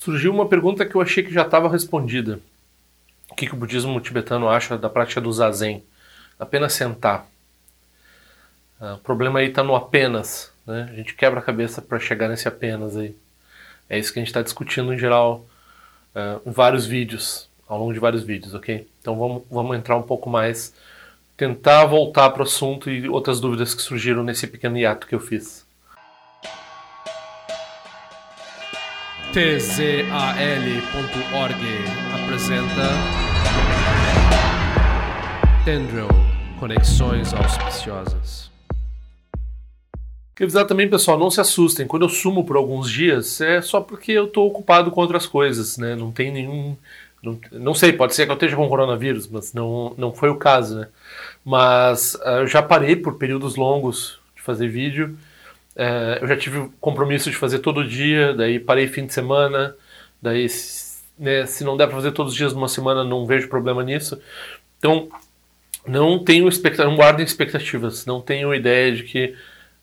surgiu uma pergunta que eu achei que já estava respondida. O que, que o budismo tibetano acha da prática do zazen? Apenas sentar. Ah, o problema aí está no apenas. Né? A gente quebra a cabeça para chegar nesse apenas aí. É isso que a gente está discutindo em geral uh, em vários vídeos, ao longo de vários vídeos, ok? Então vamos, vamos entrar um pouco mais, tentar voltar para o assunto e outras dúvidas que surgiram nesse pequeno hiato que eu fiz. tzal.org apresenta Tendril Conexões Auspiciosas. Quer avisar também, pessoal, não se assustem. Quando eu sumo por alguns dias, é só porque eu estou ocupado com outras coisas, né? Não tem nenhum. Não, não, sei, pode ser que eu esteja com coronavírus, mas não, não foi o caso, né? Mas uh, eu já parei por períodos longos de fazer vídeo é, eu já tive compromisso de fazer todo dia, daí parei fim de semana, daí né, se não der para fazer todos os dias numa semana, não vejo problema nisso. Então, não tenho expectativas, não guardem expectativas, não tenho ideia de que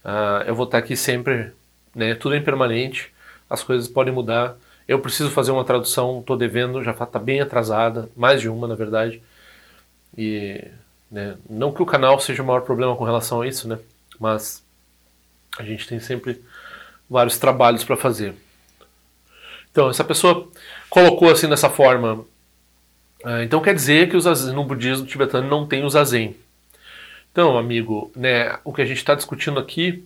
uh, eu vou estar aqui sempre, né, tudo é impermanente, as coisas podem mudar. Eu preciso fazer uma tradução, estou devendo, já está bem atrasada, mais de uma na verdade. E né, não que o canal seja o maior problema com relação a isso, né, mas a gente tem sempre vários trabalhos para fazer. Então, essa pessoa colocou assim dessa forma. Uh, então quer dizer que os no budismo tibetano não tem o zazen. Então, amigo, né, o que a gente está discutindo aqui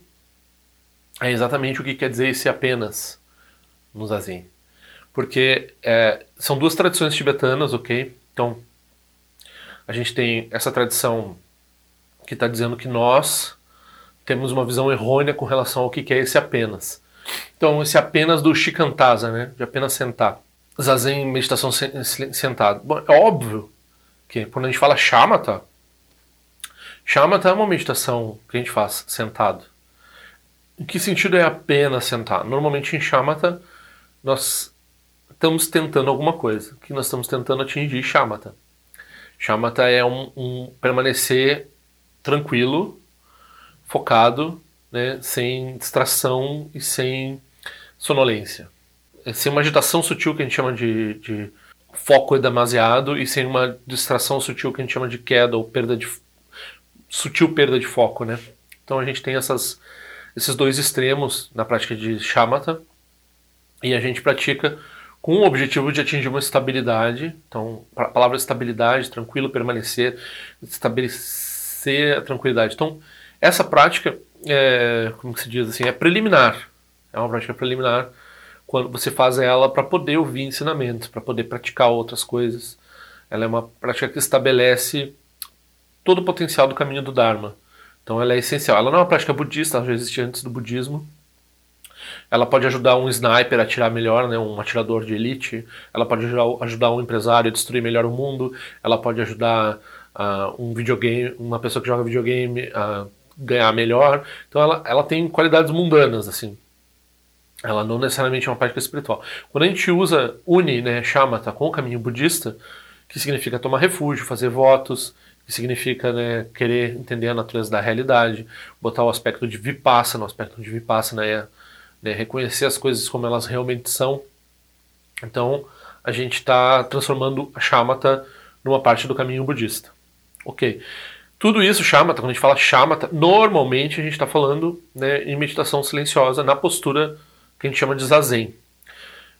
é exatamente o que quer dizer esse apenas no zazen. Porque é, são duas tradições tibetanas, ok? Então, a gente tem essa tradição que está dizendo que nós temos uma visão errônea com relação ao que é esse apenas. Então, esse apenas do shikantaza, né, de apenas sentar. Zazen, meditação sentado. Bom, é óbvio que quando a gente fala shamatha, shamatha é uma meditação que a gente faz sentado. Em que sentido é apenas sentar? Normalmente em shamatha nós estamos tentando alguma coisa. que nós estamos tentando atingir shamatha. Shamatha é um, um permanecer tranquilo focado, né, sem distração e sem sonolência. É sem uma agitação sutil que a gente chama de, de foco demasiado e sem uma distração sutil que a gente chama de queda ou perda de sutil perda de foco, né? Então a gente tem essas, esses dois extremos na prática de shamatha e a gente pratica com o objetivo de atingir uma estabilidade. Então, a palavra estabilidade, tranquilo, permanecer, estabelecer a tranquilidade. Então, essa prática, é, como se diz assim, é preliminar. É uma prática preliminar quando você faz ela para poder ouvir ensinamentos, para poder praticar outras coisas. Ela é uma prática que estabelece todo o potencial do caminho do Dharma. Então ela é essencial. Ela não é uma prática budista, ela já existia antes do budismo. Ela pode ajudar um sniper a atirar melhor, né, um atirador de elite. Ela pode ajudar, um empresário a destruir melhor o mundo. Ela pode ajudar uh, um videogame, uma pessoa que joga videogame a ganhar melhor. Então ela, ela tem qualidades mundanas, assim. Ela não necessariamente é uma prática espiritual. Quando a gente usa, une né, shamatha com o caminho budista, que significa tomar refúgio, fazer votos, que significa né, querer entender a natureza da realidade, botar o aspecto de vipassana, o aspecto de vipassana é né, reconhecer as coisas como elas realmente são. Então, a gente está transformando a shamatha numa parte do caminho budista. Ok. Tudo isso, shamatha, quando a gente fala shamatha, normalmente a gente está falando né, em meditação silenciosa, na postura que a gente chama de zazen.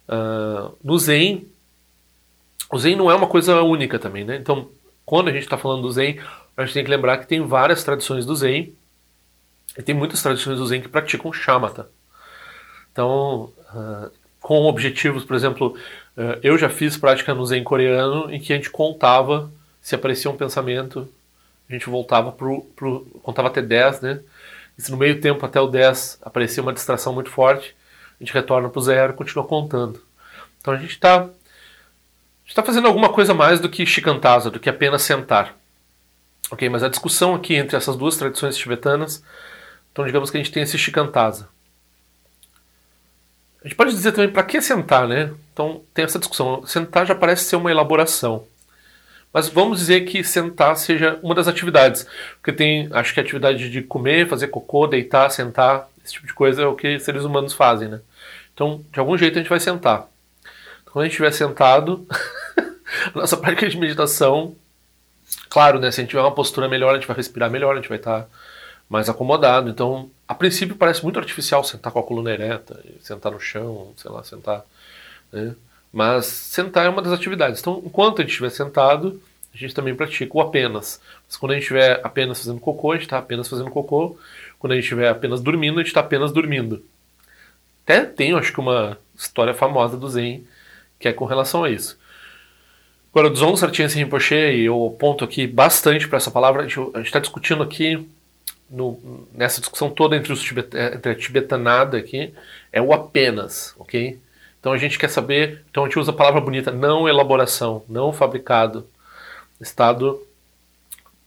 Uh, no zen, o zen não é uma coisa única também, né? Então, quando a gente está falando do zen, a gente tem que lembrar que tem várias tradições do zen, e tem muitas tradições do zen que praticam shamatha. Então, uh, com objetivos, por exemplo, uh, eu já fiz prática no zen coreano em que a gente contava se aparecia um pensamento a gente voltava pro, pro contava até 10, né? E se no meio tempo até o 10 aparecia uma distração muito forte, a gente retorna para o zero e continua contando. Então a gente está está fazendo alguma coisa mais do que shikantaza, do que apenas sentar. Ok, mas a discussão aqui entre essas duas tradições tibetanas, então digamos que a gente tem esse shikantaza. A gente pode dizer também para que sentar, né? Então tem essa discussão. Sentar já parece ser uma elaboração. Mas vamos dizer que sentar seja uma das atividades. Porque tem, acho que a atividade de comer, fazer cocô, deitar, sentar, esse tipo de coisa é o que seres humanos fazem, né? Então, de algum jeito a gente vai sentar. quando a gente estiver sentado, nossa prática de meditação, claro, né, se a gente tiver uma postura melhor, a gente vai respirar melhor, a gente vai estar mais acomodado. Então, a princípio parece muito artificial sentar com a coluna ereta, sentar no chão, sei lá, sentar. Né? Mas sentar é uma das atividades. Então, enquanto a gente estiver sentado, a gente também pratica o apenas. Mas quando a gente estiver apenas fazendo cocô, a gente está apenas fazendo cocô. Quando a gente estiver apenas dormindo, a gente está apenas dormindo. Até tem, acho que, uma história famosa do Zen que é com relação a isso. Agora, o Dzong Sartiense Rinpoche, e eu aponto aqui bastante para essa palavra, a gente está discutindo aqui, no, nessa discussão toda entre, os tibet, entre a tibetanada aqui, é o apenas, ok? Então a gente quer saber, então a gente usa a palavra bonita, não elaboração, não fabricado, estado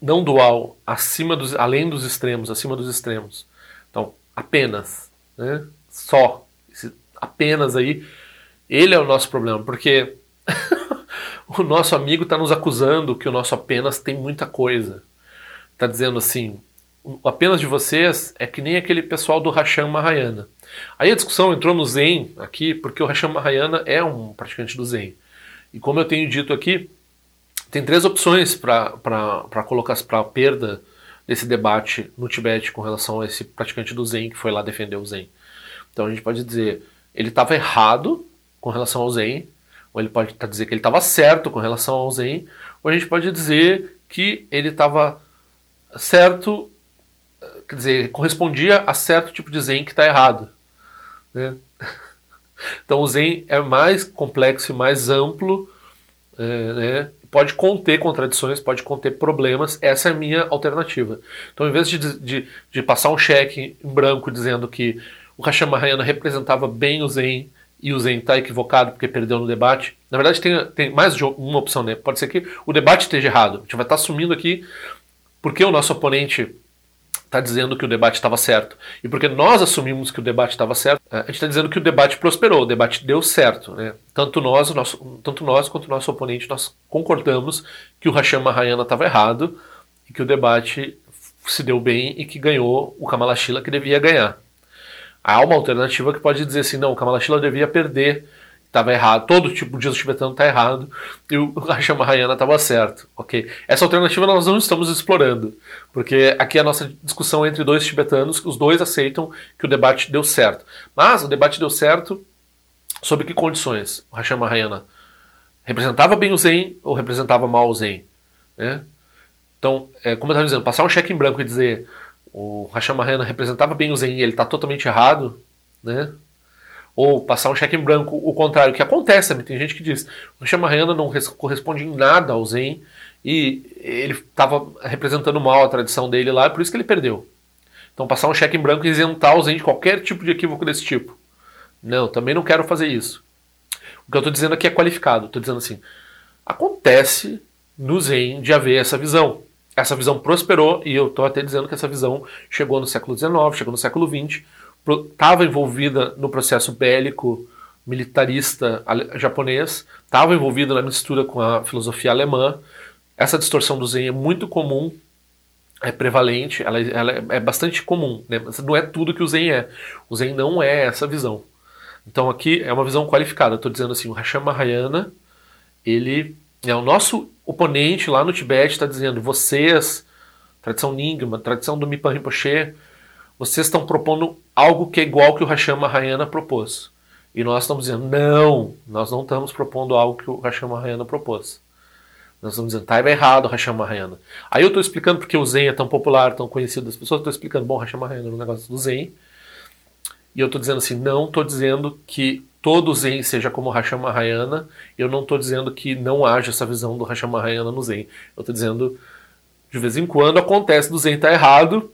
não dual, acima dos, além dos extremos, acima dos extremos. Então, apenas, né? Só, esse apenas aí, ele é o nosso problema, porque o nosso amigo está nos acusando que o nosso apenas tem muita coisa. Está dizendo assim, apenas de vocês é que nem aquele pessoal do Hashan Mahayana. Aí a discussão entrou no Zen aqui, porque o Hashan Mahayana é um praticante do Zen. E como eu tenho dito aqui, tem três opções para colocar para a perda desse debate no Tibete com relação a esse praticante do Zen que foi lá defender o Zen. Então a gente pode dizer, ele estava errado com relação ao Zen, ou ele pode tá dizer que ele estava certo com relação ao Zen, ou a gente pode dizer que ele estava certo, quer dizer, correspondia a certo tipo de Zen que está errado. Né? Então o Zen é mais complexo e mais amplo, é, né? pode conter contradições, pode conter problemas. Essa é a minha alternativa. Então, em vez de, de, de passar um cheque em branco dizendo que o Hashem Mahayana representava bem o Zen e o Zen está equivocado porque perdeu no debate, na verdade tem, tem mais de uma opção, né? Pode ser que o debate esteja errado. A gente vai estar tá assumindo aqui porque o nosso oponente está dizendo que o debate estava certo. E porque nós assumimos que o debate estava certo, a gente está dizendo que o debate prosperou, o debate deu certo. Né? Tanto, nós, nosso, tanto nós quanto o nosso oponente, nós concordamos que o Hashem Mahayana estava errado e que o debate se deu bem e que ganhou o Kamalashila que devia ganhar. Há uma alternativa que pode dizer assim, não, o Kamalashila devia perder estava errado, todo tipo de tibetano está errado e o Hashem Mahayana estava certo, ok? Essa alternativa nós não estamos explorando, porque aqui é a nossa discussão entre dois tibetanos, os dois aceitam que o debate deu certo. Mas o debate deu certo sob que condições? O Hashem Mahayana representava bem o Zen ou representava mal o Zen? Né? Então, é, como eu estava dizendo, passar um cheque em branco e dizer o Hashem Mahayana representava bem o Zen e ele está totalmente errado, né? Ou passar um cheque em branco, o contrário, que acontece, tem gente que diz, o Shamarayana não corresponde em nada ao Zen e ele estava representando mal a tradição dele lá, por isso que ele perdeu. Então passar um cheque em branco e isentar o Zen de qualquer tipo de equívoco desse tipo. Não, também não quero fazer isso. O que eu estou dizendo aqui é qualificado, estou dizendo assim, acontece no Zen de haver essa visão. Essa visão prosperou e eu estou até dizendo que essa visão chegou no século XIX, chegou no século XX, estava envolvida no processo bélico militarista japonês, estava envolvida na mistura com a filosofia alemã. Essa distorção do Zen é muito comum, é prevalente, ela, ela é bastante comum. Né? Não é tudo que o Zen é. O Zen não é essa visão. Então aqui é uma visão qualificada. Estou dizendo assim, o Hashem Mahayana, ele é o nosso oponente lá no Tibete, está dizendo, vocês, tradição Nyingma, tradição do Mipan Rinpoche, vocês estão propondo algo que é igual que o Hashem Mahayana propôs. E nós estamos dizendo, não, nós não estamos propondo algo que o Hashem Mahayana propôs. Nós estamos dizendo, tá, errado o Hashem Mahayana. Aí eu estou explicando porque o Zen é tão popular, tão conhecido das pessoas, estou explicando, bom, Hashem Mahayana é um negócio do Zen. E eu estou dizendo assim, não estou dizendo que todo Zen seja como o Hashem Mahayana, eu não estou dizendo que não haja essa visão do Hashem Mahayana no Zen. Eu estou dizendo, de vez em quando acontece do Zen estar tá errado,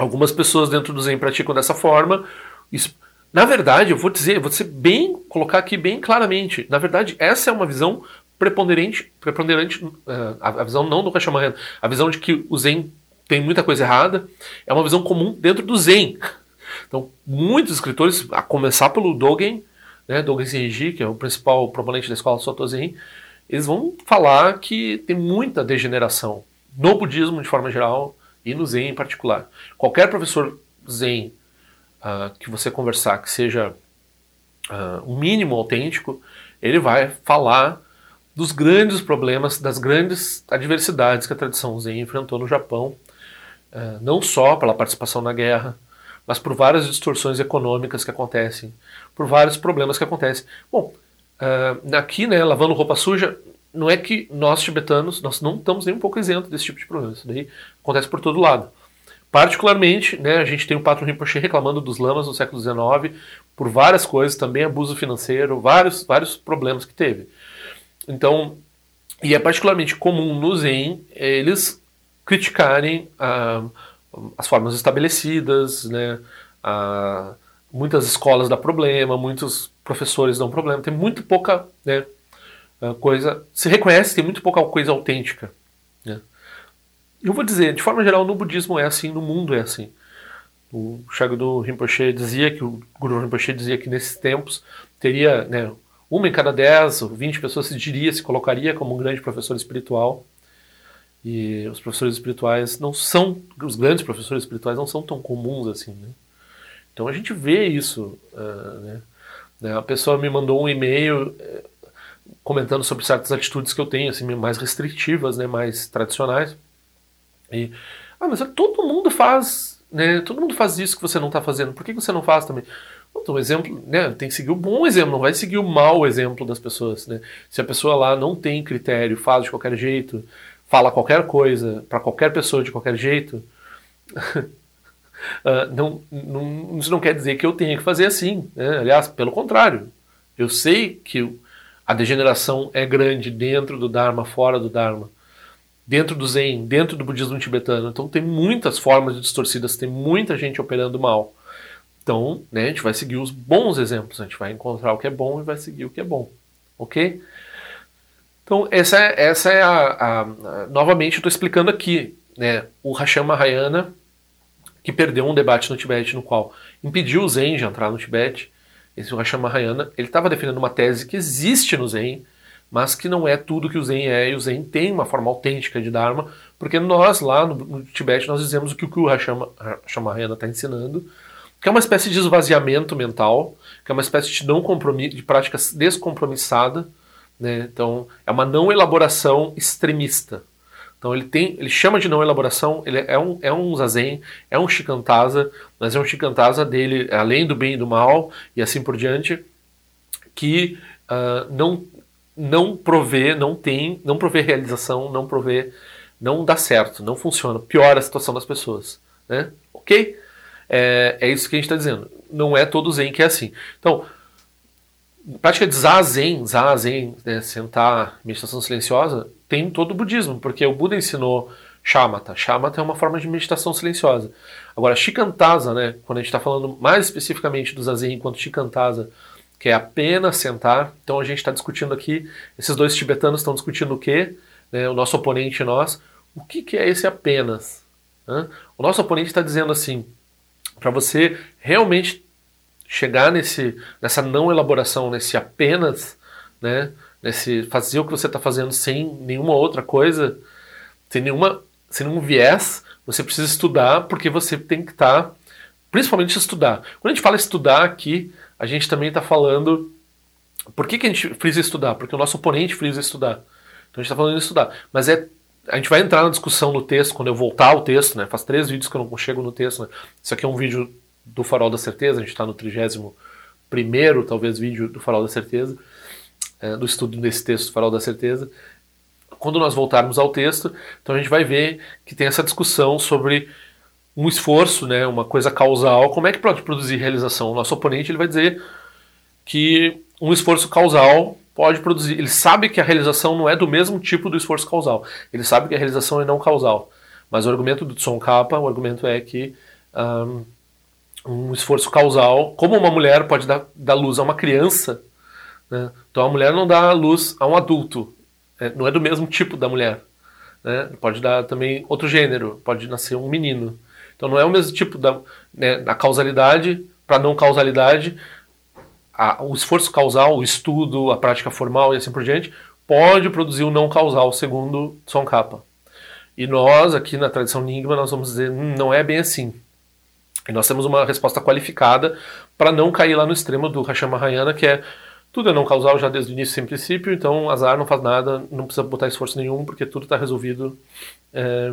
Algumas pessoas dentro do Zen praticam dessa forma. Isso, na verdade, eu vou dizer, vou ser bem, colocar aqui bem claramente. Na verdade, essa é uma visão preponderante, preponderante uh, a, visão não do Kashamaryan, a visão de que o Zen tem muita coisa errada, é uma visão comum dentro do Zen. Então, muitos escritores, a começar pelo Dogen, né, Dogen Zenji, que é o principal proponente da escola Soto Zen, eles vão falar que tem muita degeneração no budismo de forma geral, e no Zen em particular. Qualquer professor Zen uh, que você conversar que seja uh, um mínimo autêntico, ele vai falar dos grandes problemas, das grandes adversidades que a tradição Zen enfrentou no Japão, eh, não só pela participação na guerra, mas por várias distorções econômicas que acontecem, por vários problemas que acontecem. Bom, uh, aqui, né, lavando roupa suja, não é que nós tibetanos, nós não estamos nem um pouco isentos desse tipo de problema. Isso daí acontece por todo lado. Particularmente, né, a gente tem o Patro Rinpoche reclamando dos lamas no século XIX por várias coisas, também abuso financeiro, vários, vários problemas que teve. Então, e é particularmente comum no Zen eles criticarem a uh, as formas estabelecidas, né? A, muitas escolas dão problema, muitos professores dão problema, tem muito pouca né, coisa. Se reconhece, tem muito pouca coisa autêntica. Eu vou dizer, de forma geral, no budismo é assim, no mundo é assim. O Shagdu Rinpoche dizia que, o Guru Rinpoche dizia que nesses tempos teria né, uma em cada dez ou vinte pessoas se diria, se colocaria como um grande professor espiritual. E os professores espirituais não são, os grandes professores espirituais não são tão comuns assim. Né? Então a gente vê isso. Uh, né? A pessoa me mandou um e-mail uh, comentando sobre certas atitudes que eu tenho, assim, mais restritivas, né? mais tradicionais. E, ah, mas todo mundo faz, né? Todo mundo faz isso que você não está fazendo. Por que você não faz também? Então, exemplo, né, tem que seguir o bom exemplo, não vai seguir o mau exemplo das pessoas. Né? Se a pessoa lá não tem critério, faz de qualquer jeito, fala qualquer coisa para qualquer pessoa de qualquer jeito, uh, não, não, isso não quer dizer que eu tenha que fazer assim. Né? Aliás, pelo contrário, eu sei que a degeneração é grande dentro do Dharma, fora do Dharma, dentro do Zen, dentro do budismo tibetano. Então tem muitas formas distorcidas, tem muita gente operando mal. Então, né, a gente vai seguir os bons exemplos, a gente vai encontrar o que é bom e vai seguir o que é bom. Ok? Então, essa é, essa é a, a, a Novamente, eu estou explicando aqui. Né, o Hashem Mahayana, que perdeu um debate no Tibete, no qual impediu o Zen de entrar no Tibete. Esse Hashem Mahayana, ele estava defendendo uma tese que existe no Zen, mas que não é tudo que o Zen é, e o Zen tem uma forma autêntica de Dharma, porque nós lá no, no Tibete nós dizemos o que o Hashem Mahayana está ensinando, que é uma espécie de esvaziamento mental, que é uma espécie de não compromisso, de prática descompromissada, né? Então, é uma não elaboração extremista. Então ele tem, ele chama de não elaboração, ele é um, é um zazen, é um shikantaza, mas é um shikantaza dele, além do bem e do mal, e assim por diante, que uh, não, não provê, não tem, não provê realização, não provê, não dá certo, não funciona, piora a situação das pessoas. Né? Ok? É, é isso que a gente está dizendo. Não é todo zen que é assim. Então, prática de zazen, zazen, né, sentar, meditação silenciosa, tem todo o budismo, porque o Buda ensinou shamatha. Shamatha é uma forma de meditação silenciosa. Agora, shikantaza, né, quando a gente está falando mais especificamente do zazen enquanto shikantaza, que é apenas sentar, então a gente está discutindo aqui, esses dois tibetanos estão discutindo o quê? Né, o nosso oponente e nós. O que, que é esse apenas? Né? O nosso oponente está dizendo assim, para você realmente chegar nesse, nessa não elaboração, nesse apenas, né, nesse fazer o que você está fazendo sem nenhuma outra coisa, sem nenhuma, sem nenhum viés, você precisa estudar porque você tem que estar, tá, principalmente estudar. Quando a gente fala estudar aqui, a gente também está falando, por que, que a gente frisa estudar? Porque o nosso oponente frisa estudar. Então a gente está falando de estudar, mas é a gente vai entrar na discussão no texto quando eu voltar ao texto, né? Faz três vídeos que eu não chego no texto. Né? Isso aqui é um vídeo do Farol da Certeza, a gente está no 31 primeiro, talvez, vídeo do Farol da Certeza, é, do estudo desse texto Farol da Certeza. Quando nós voltarmos ao texto, então a gente vai ver que tem essa discussão sobre um esforço, né, uma coisa causal, como é que pode produzir realização? O nosso oponente ele vai dizer que um esforço causal pode produzir. Ele sabe que a realização não é do mesmo tipo do esforço causal. Ele sabe que a realização é não causal. Mas o argumento do Tson Kappa, o argumento é que um, um esforço causal, como uma mulher pode dar, dar luz a uma criança, né? então a mulher não dá luz a um adulto, né? não é do mesmo tipo da mulher. Né? Pode dar também outro gênero, pode nascer um menino. Então não é o mesmo tipo da né, causalidade para não causalidade. A, o esforço causal, o estudo, a prática formal e assim por diante, pode produzir o não causal, segundo Son Kappa. E nós, aqui na tradição Nigma, nós vamos dizer, hum, não é bem assim. E nós temos uma resposta qualificada para não cair lá no extremo do Hashem Mahayana, que é Tudo é não causal já desde o início sem princípio, então azar não faz nada, não precisa botar esforço nenhum, porque tudo está resolvido. É,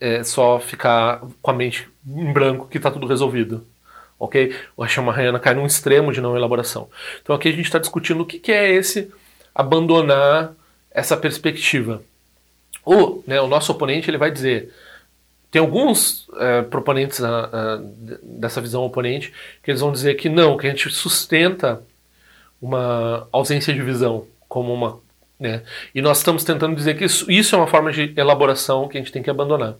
é, só ficar com a mente em branco que está tudo resolvido. Ok? O Hashem Mahayana cai num extremo de não elaboração. Então aqui a gente está discutindo o que, que é esse abandonar essa perspectiva. O, né, o nosso oponente ele vai dizer tem alguns é, proponentes dessa visão oponente que eles vão dizer que não, que a gente sustenta uma ausência de visão como uma. Né? E nós estamos tentando dizer que isso, isso é uma forma de elaboração que a gente tem que abandonar.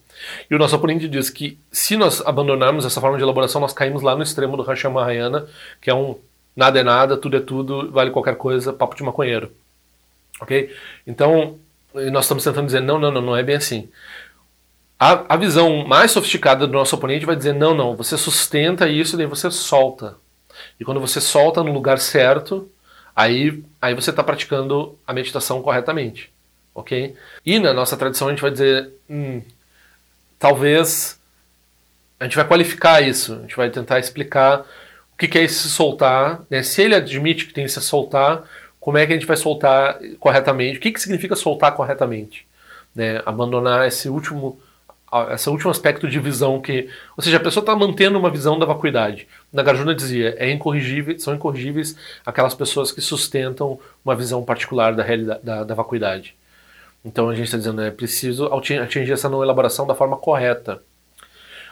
E o nosso oponente diz que se nós abandonarmos essa forma de elaboração, nós caímos lá no extremo do Hashem Mahayana, que é um nada é nada, tudo é tudo, vale qualquer coisa, papo de maconheiro. Ok? Então, nós estamos tentando dizer, não, não, não, não é bem assim. A, a visão mais sofisticada do nosso oponente vai dizer, não, não, você sustenta isso e daí você solta. E quando você solta no lugar certo, aí, aí você está praticando a meditação corretamente. Ok? E na nossa tradição a gente vai dizer, hum, talvez a gente vai qualificar isso, a gente vai tentar explicar o que, que é esse soltar. Né? Se ele admite que tem que se soltar, como é que a gente vai soltar corretamente? O que, que significa soltar corretamente? Né? Abandonar esse último esse último aspecto de visão que, ou seja, a pessoa está mantendo uma visão da vacuidade. Nagarjuna dizia, é incorrigível, são incorrigíveis aquelas pessoas que sustentam uma visão particular da realidade, da, da vacuidade. Então a gente está dizendo, é preciso atingir essa não elaboração da forma correta.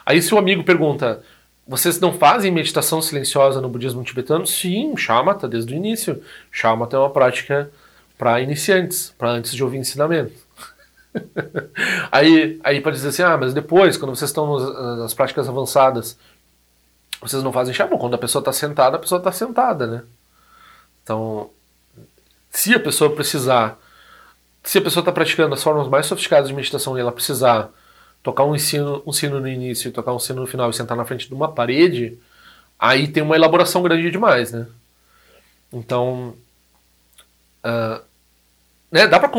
Aí se o amigo pergunta, vocês não fazem meditação silenciosa no budismo tibetano? Sim, Shamatha desde o início. Shamatha é uma prática para iniciantes, para antes de ouvir ensinamento. aí, aí pode dizer assim, ah, mas depois, quando vocês estão nas, nas práticas avançadas, vocês não fazem. Bom, quando a pessoa está sentada, a pessoa está sentada, né? Então, se a pessoa precisar, se a pessoa está praticando as formas mais sofisticadas de meditação e ela precisar tocar um sino, um sino no início, tocar um sino no final e sentar na frente de uma parede, aí tem uma elaboração grande demais, né? Então, uh, né, dá para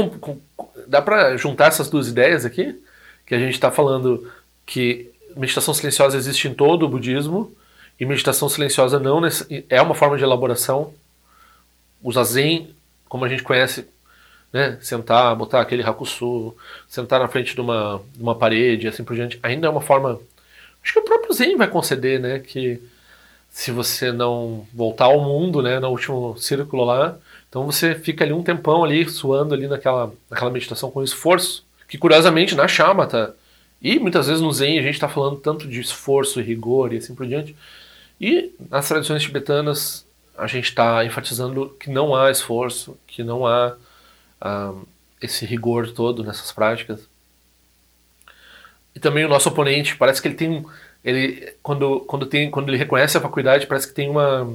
dá para juntar essas duas ideias aqui, que a gente está falando que meditação silenciosa existe em todo o budismo e meditação silenciosa não é uma forma de elaboração. O zazen, como a gente conhece, né, sentar, botar aquele hakusu, sentar na frente de uma, de uma parede, assim por diante, ainda é uma forma. Acho que o próprio Zen vai conceder, né, que se você não voltar ao mundo, né, no último círculo lá, então você fica ali um tempão ali suando ali naquela, naquela meditação com esforço, que curiosamente na chamata e muitas vezes no Zen a gente está falando tanto de esforço e rigor e assim por diante, e nas tradições tibetanas a gente está enfatizando que não há esforço, que não há esse rigor todo nessas práticas. E também o nosso oponente parece que ele tem ele quando quando tem quando ele reconhece a vacuidade parece que tem uma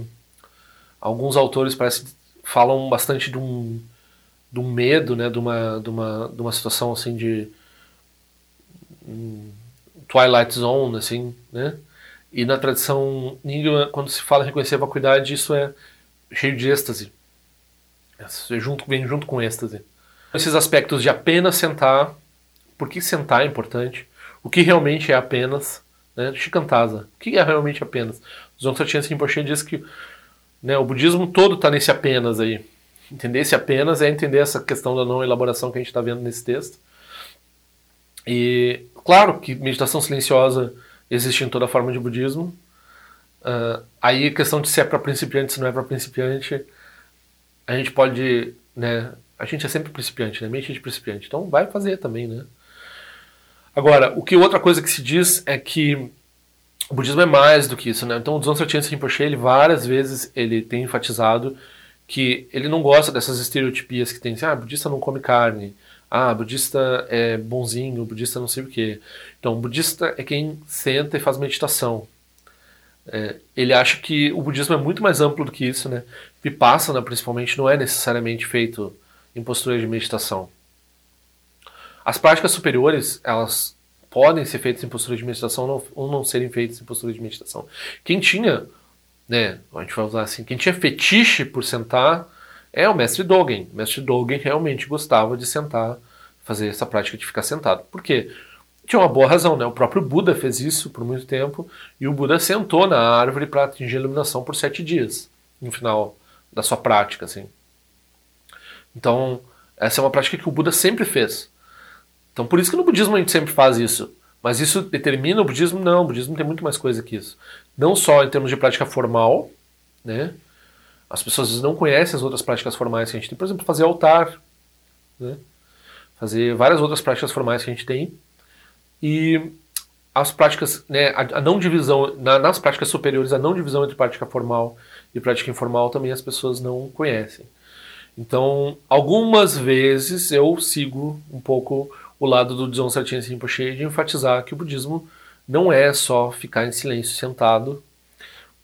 alguns autores parece falam bastante de um, de um medo, né, de uma, de uma, de uma situação assim de um, Twilight Zone, assim, né? E na tradição Nyingma, quando se fala em reconhecer a vacuidade, isso é cheio de êxtase. É junto, vem junto com êxtase. Esses aspectos de apenas sentar, por que sentar é importante, o que realmente é apenas, né? Shikantaza, o que é realmente apenas. Os Rinpoche Rinpoche diz que né? O budismo todo está nesse apenas aí. Entender esse apenas é entender essa questão da não elaboração que a gente está vendo nesse texto. E claro que meditação silenciosa existe em toda forma de budismo. Uh, aí a questão de se é para principiante, se não é para principiante, a gente pode, né? A gente é sempre principiante, né? Mente de principiante. Então vai fazer também, né? Agora, o que outra coisa que se diz é que o budismo é mais do que isso, né? Então o Dzongchen Trachanti Rinpoche, ele várias vezes ele tem enfatizado que ele não gosta dessas estereotipias que tem, assim, ah, budista não come carne, ah, budista é bonzinho, budista não sei o quê. Então, budista é quem senta e faz meditação. É, ele acha que o budismo é muito mais amplo do que isso, né? Vipassana, principalmente, não é necessariamente feito em postura de meditação. As práticas superiores, elas podem ser feitos em postura de meditação ou não serem feitos em postura de meditação. Quem tinha, né, a gente vai usar assim, quem tinha fetiche por sentar é o mestre Dogen. O mestre Dogen realmente gostava de sentar, fazer essa prática de ficar sentado. Por quê? Tinha uma boa razão, né? O próprio Buda fez isso por muito tempo e o Buda sentou na árvore para atingir a iluminação por sete dias. No final, da sua prática, assim. Então, essa é uma prática que o Buda sempre fez. Então, por isso que no budismo a gente sempre faz isso. Mas isso determina o budismo? Não, o budismo tem muito mais coisa que isso. Não só em termos de prática formal, né? As pessoas às vezes não conhecem as outras práticas formais que a gente tem. Por exemplo, fazer altar, né? Fazer várias outras práticas formais que a gente tem. E as práticas, né, a, não divisão, na, nas práticas superiores, a não divisão entre prática formal e prática informal também as pessoas não conhecem. Então, algumas vezes eu sigo um pouco o lado do Dzong Sartin Rinpoche de enfatizar que o budismo não é só ficar em silêncio sentado,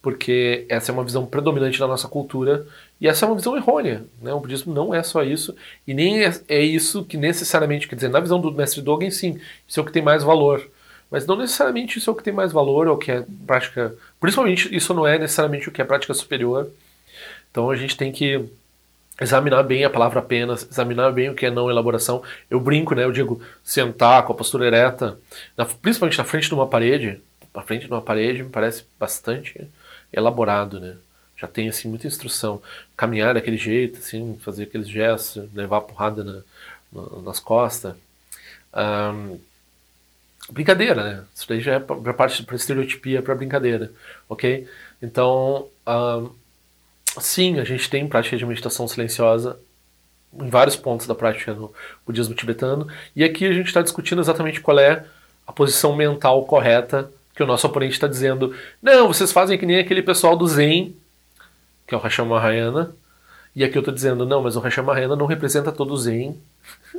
porque essa é uma visão predominante da nossa cultura e essa é uma visão errônea. Né? O budismo não é só isso e nem é, é isso que necessariamente, quer dizer, na visão do mestre Dogen, sim, isso é o que tem mais valor. Mas não necessariamente isso é o que tem mais valor ou que é prática. Principalmente isso não é necessariamente o que é prática superior. Então a gente tem que examinar bem a palavra apenas, examinar bem o que é não elaboração. Eu brinco, né? Eu digo sentar com a postura ereta, na, principalmente na frente de uma parede. Na frente de uma parede me parece bastante elaborado, né? Já tem assim muita instrução. Caminhar daquele jeito, assim, fazer aqueles gestos, levar a porrada na, na, nas costas. Um, brincadeira, né? Isso daí já é para parte para estereotipia, para brincadeira, ok? Então, um, Sim, a gente tem prática de meditação silenciosa em vários pontos da prática no budismo tibetano, e aqui a gente está discutindo exatamente qual é a posição mental correta que o nosso oponente está dizendo. Não, vocês fazem que nem aquele pessoal do Zen, que é o Hashem Mahayana, e aqui eu estou dizendo, não, mas o Hashem Mahayana não representa todo o Zen.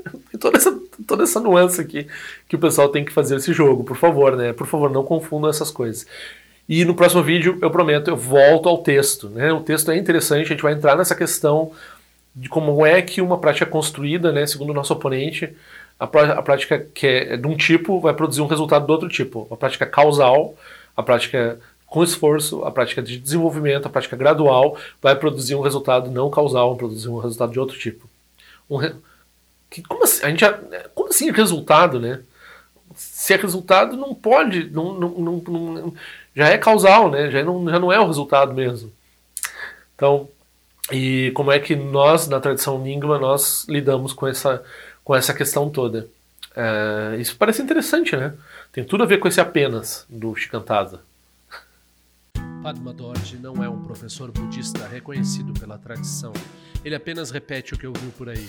toda, essa, toda essa nuance aqui que o pessoal tem que fazer esse jogo, por favor, né? Por favor, não confundam essas coisas. E no próximo vídeo, eu prometo, eu volto ao texto. Né? O texto é interessante, a gente vai entrar nessa questão de como é que uma prática é construída, né, segundo o nosso oponente. A, prática que é de um tipo vai produzir um resultado do outro tipo. A prática causal, a prática com esforço, a prática de desenvolvimento, a prática gradual vai produzir um resultado não causal, vai produzir um resultado de outro tipo. Um re... que, como assim? A gente como assim resultado, né? Se é resultado, não pode, não, não, não, não já é causal, né? Já não, já não é o resultado mesmo. Então, e como é que nós, na tradição Nyingma, nós lidamos com essa, com essa questão toda? É, isso parece interessante, né? Tem tudo a ver com esse apenas do Shikantaza. Padma Dorje não é um professor budista reconhecido pela tradição. Ele apenas repete o que ouviu por aí.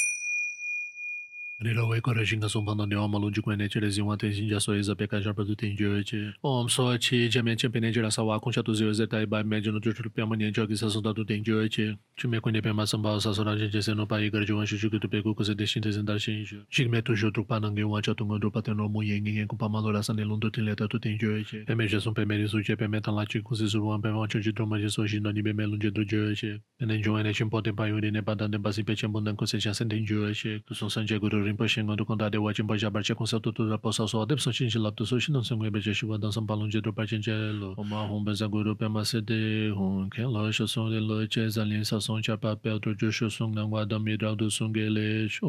Nila wei kore shinga sumpa no niwa malun jikwe neche le zingwa ten shinja so eza peka jarpa tu ten jiwe che. Om so chi jamian chen pene jira sa wakun sha tu ziwe ze tai bai mejo no juchul piyama nian jo ki sa sunda tu ten jiwe che. Chume kwenye pema samba sa so ranchen che se no pa igar jiwan shu shuki tu peku kuse de shin te zindar shin isho. Shik me tu shu drukpa nange wa cha tunga drukpa ten no mu ye ngi ngen kumpa malo la san nilun tu ten leta tu ten jiwe che. Peme je sun peme risu che peme tan la chi kuse surwan peme wancho chi droma je so shin no ni peme lun je tu jiwe che. Pene jiwa ne chin poten pa yuri ne pa dan den pa si pe chen bundan kuse cha sen ten jiwe che. Tu sun san je guru rinpoche ngon du konda dewa chenpa ja barche konsa tu tu rapa sa so adep san chinchi lap tu so shinan san gui beche shiwa dan san palung je dro pa chenche lo oma hong benza gui ru pema se de hong ken lo sho song de lo che zan lin sa song cha pa pe otro jo sho song nang wa dam mi rao du song ge le sho